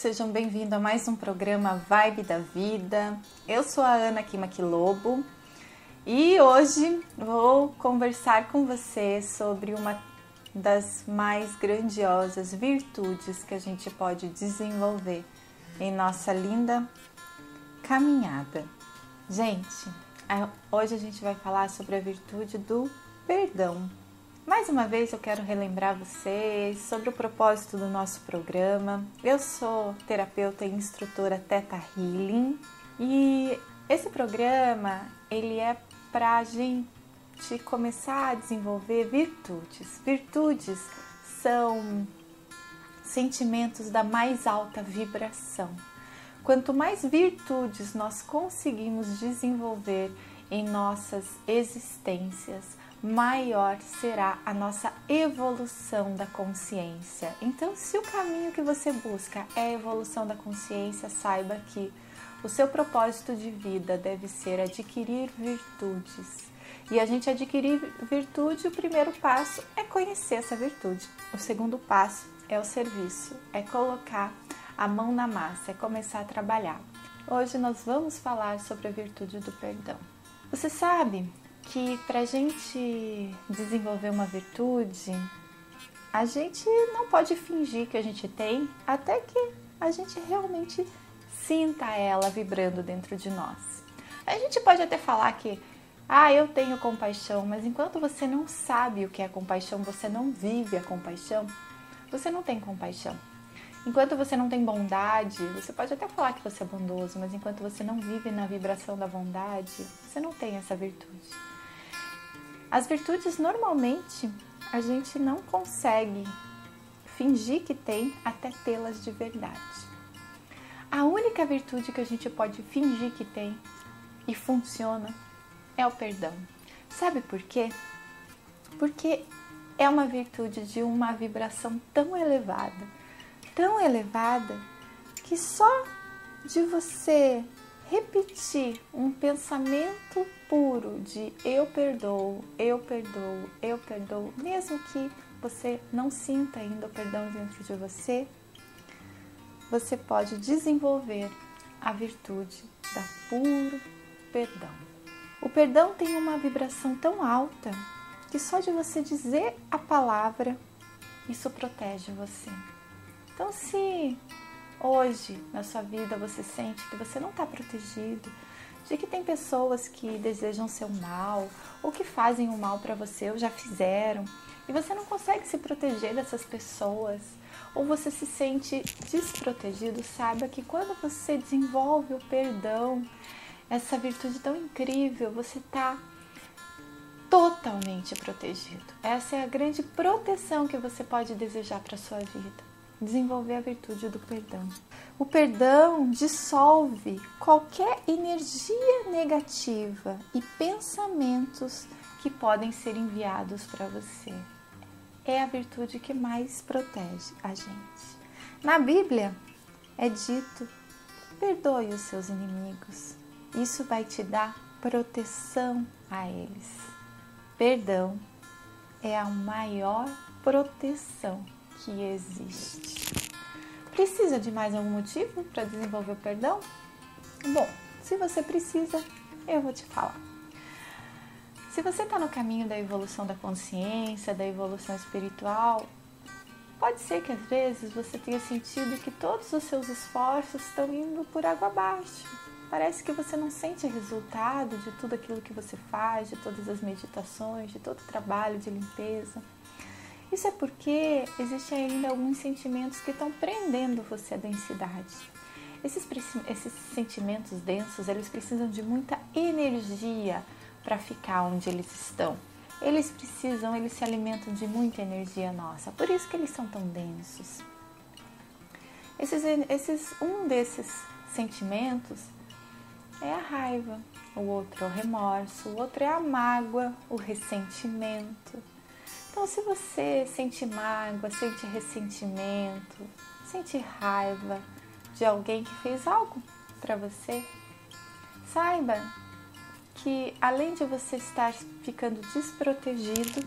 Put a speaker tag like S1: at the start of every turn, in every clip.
S1: sejam bem-vindos a mais um programa Vibe da Vida. Eu sou a Ana Kimaquilobo e hoje vou conversar com você sobre uma das mais grandiosas virtudes que a gente pode desenvolver em nossa linda caminhada. Gente, hoje a gente vai falar sobre a virtude do perdão. Mais uma vez eu quero relembrar vocês sobre o propósito do nosso programa. Eu sou terapeuta e instrutora Teta Healing e esse programa ele é para a gente começar a desenvolver virtudes. Virtudes são sentimentos da mais alta vibração. Quanto mais virtudes nós conseguimos desenvolver em nossas existências, maior será a nossa evolução da consciência. Então, se o caminho que você busca é a evolução da consciência, saiba que o seu propósito de vida deve ser adquirir virtudes. E a gente adquirir virtude, o primeiro passo é conhecer essa virtude. O segundo passo é o serviço, é colocar a mão na massa, é começar a trabalhar. Hoje nós vamos falar sobre a virtude do perdão. Você sabe que para a gente desenvolver uma virtude, a gente não pode fingir que a gente tem até que a gente realmente sinta ela vibrando dentro de nós. A gente pode até falar que, ah, eu tenho compaixão, mas enquanto você não sabe o que é compaixão, você não vive a compaixão, você não tem compaixão. Enquanto você não tem bondade, você pode até falar que você é bondoso, mas enquanto você não vive na vibração da bondade, você não tem essa virtude. As virtudes normalmente a gente não consegue fingir que tem até tê-las de verdade. A única virtude que a gente pode fingir que tem e funciona é o perdão. Sabe por quê? Porque é uma virtude de uma vibração tão elevada, tão elevada, que só de você repetir um pensamento puro de eu perdoo, eu perdoo, eu perdoo, mesmo que você não sinta ainda o perdão dentro de você, você pode desenvolver a virtude da puro perdão. O perdão tem uma vibração tão alta que só de você dizer a palavra, isso protege você. Então, se hoje na sua vida você sente que você não está protegido, de que tem pessoas que desejam seu mal ou que fazem o mal para você ou já fizeram e você não consegue se proteger dessas pessoas ou você se sente desprotegido, saiba que quando você desenvolve o perdão, essa virtude tão incrível, você está totalmente protegido. Essa é a grande proteção que você pode desejar para sua vida desenvolver a virtude do perdão. O perdão dissolve qualquer energia negativa e pensamentos que podem ser enviados para você. É a virtude que mais protege a gente. Na Bíblia é dito: perdoe os seus inimigos. Isso vai te dar proteção a eles. Perdão é a maior proteção que existe. Precisa de mais algum motivo para desenvolver o perdão? Bom, se você precisa, eu vou te falar. Se você está no caminho da evolução da consciência, da evolução espiritual, pode ser que às vezes você tenha sentido que todos os seus esforços estão indo por água abaixo. Parece que você não sente resultado de tudo aquilo que você faz, de todas as meditações, de todo o trabalho de limpeza. Isso é porque existem ainda alguns sentimentos que estão prendendo você à densidade. Esses, esses sentimentos densos, eles precisam de muita energia para ficar onde eles estão. Eles precisam, eles se alimentam de muita energia nossa, por isso que eles são tão densos. Esses, esses, um desses sentimentos é a raiva, o outro é o remorso, o outro é a mágoa, o ressentimento. Então, se você sente mágoa, sente ressentimento, sente raiva de alguém que fez algo para você, saiba que além de você estar ficando desprotegido,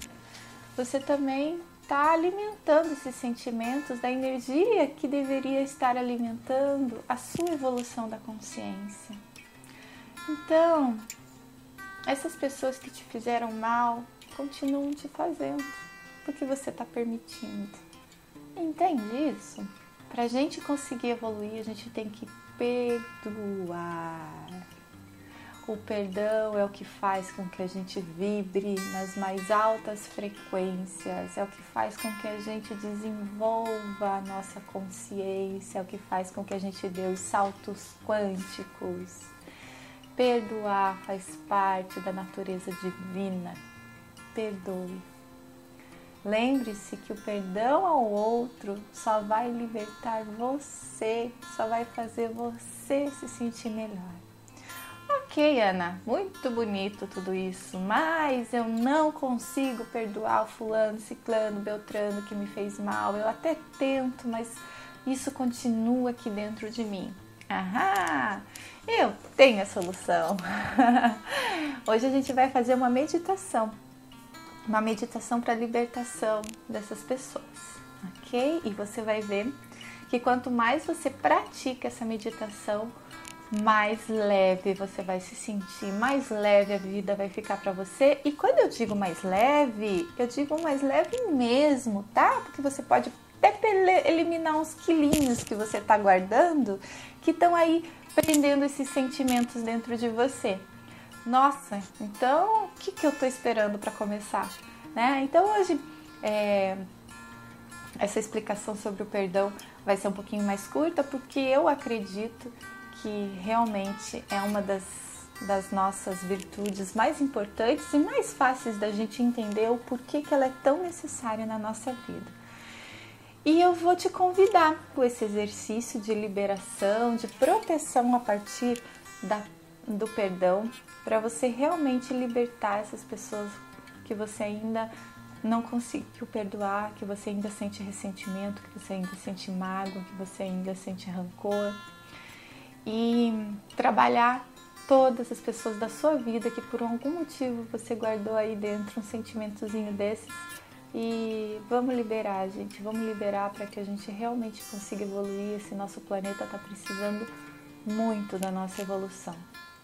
S1: você também está alimentando esses sentimentos da energia que deveria estar alimentando a sua evolução da consciência. Então, essas pessoas que te fizeram mal continuam te fazendo porque você está permitindo. Entende isso? Para a gente conseguir evoluir, a gente tem que perdoar. O perdão é o que faz com que a gente vibre nas mais altas frequências, é o que faz com que a gente desenvolva a nossa consciência, é o que faz com que a gente dê os saltos quânticos. Perdoar faz parte da natureza divina. Perdoe. Lembre-se que o perdão ao outro só vai libertar você, só vai fazer você se sentir melhor. Ok, Ana, muito bonito tudo isso, mas eu não consigo perdoar o fulano, ciclano, beltrano que me fez mal. Eu até tento, mas isso continua aqui dentro de mim. Aham, eu tenho a solução. Hoje a gente vai fazer uma meditação uma meditação para libertação dessas pessoas, ok? E você vai ver que quanto mais você pratica essa meditação, mais leve você vai se sentir, mais leve a vida vai ficar para você. E quando eu digo mais leve, eu digo mais leve mesmo, tá? Porque você pode até eliminar uns quilinhos que você está guardando, que estão aí prendendo esses sentimentos dentro de você. Nossa, então o que, que eu estou esperando para começar? Né? Então hoje é, essa explicação sobre o perdão vai ser um pouquinho mais curta porque eu acredito que realmente é uma das, das nossas virtudes mais importantes e mais fáceis da gente entender o porquê que ela é tão necessária na nossa vida. E eu vou te convidar com esse exercício de liberação, de proteção a partir da do perdão para você realmente libertar essas pessoas que você ainda não conseguiu perdoar, que você ainda sente ressentimento, que você ainda sente mágoa, que você ainda sente rancor. E trabalhar todas as pessoas da sua vida que por algum motivo você guardou aí dentro um sentimentozinho desses. E vamos liberar, gente, vamos liberar para que a gente realmente consiga evoluir. Esse nosso planeta está precisando muito da nossa evolução.